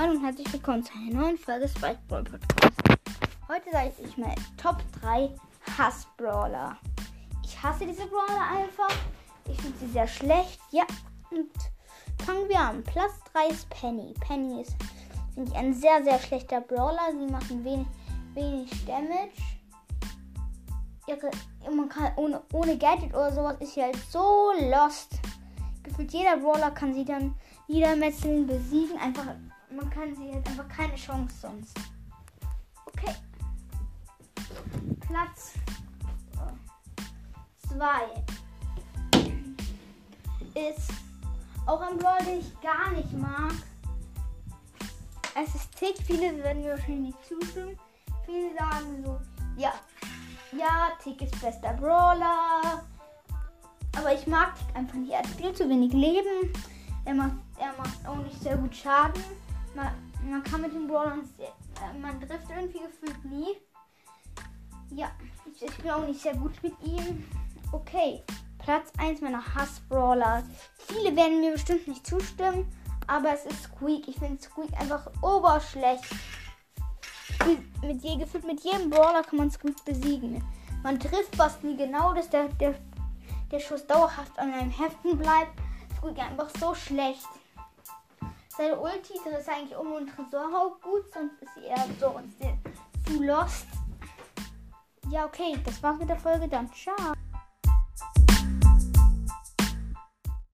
Hallo und herzlich willkommen zu einer neuen Folge Spike Brawl Podcast. Heute sage ich mal Top 3 Hass-Brawler. Ich hasse diese Brawler einfach. Ich finde sie sehr schlecht. Ja, und fangen wir an. Platz 3 ist Penny. Penny ist, finde ich, ein sehr, sehr schlechter Brawler. Sie machen wenig, wenig Damage. Ihre, man kann, ohne, ohne Gadget oder sowas ist sie halt so lost. Gefühlt jeder Brawler kann sie dann niedermetzeln, besiegen. Einfach, man kann sie halt einfach keine Chance sonst. Okay. Platz 2 ist auch ein Brawler, den ich gar nicht mag. Es ist Tick. Viele werden mir wahrscheinlich nicht zustimmen. Viele sagen so, ja, ja, Tick ist bester Brawler. Aber ich mag Tick einfach nicht. Er hat viel zu wenig Leben. Er macht, er macht auch nicht sehr gut Schaden. Man, man kann mit den Brawlern, äh, man trifft irgendwie gefühlt nie. Ja, ich, ich bin auch nicht sehr gut mit ihm. Okay, Platz 1 meiner Hass-Brawler. Viele werden mir bestimmt nicht zustimmen, aber es ist Squeak. Ich finde Squeak einfach oberschlecht. Mit, je, gefühlt mit jedem Brawler kann man Squeak besiegen. Man trifft fast nie genau, dass der, der, der Schuss dauerhaft an einem Heften bleibt. Squeak einfach so schlecht. Seine Ulti ist eigentlich um und Tresorhaupt gut, sonst ist sie eher so zu lost. Ja, okay, das war's mit der Folge dann. Ciao.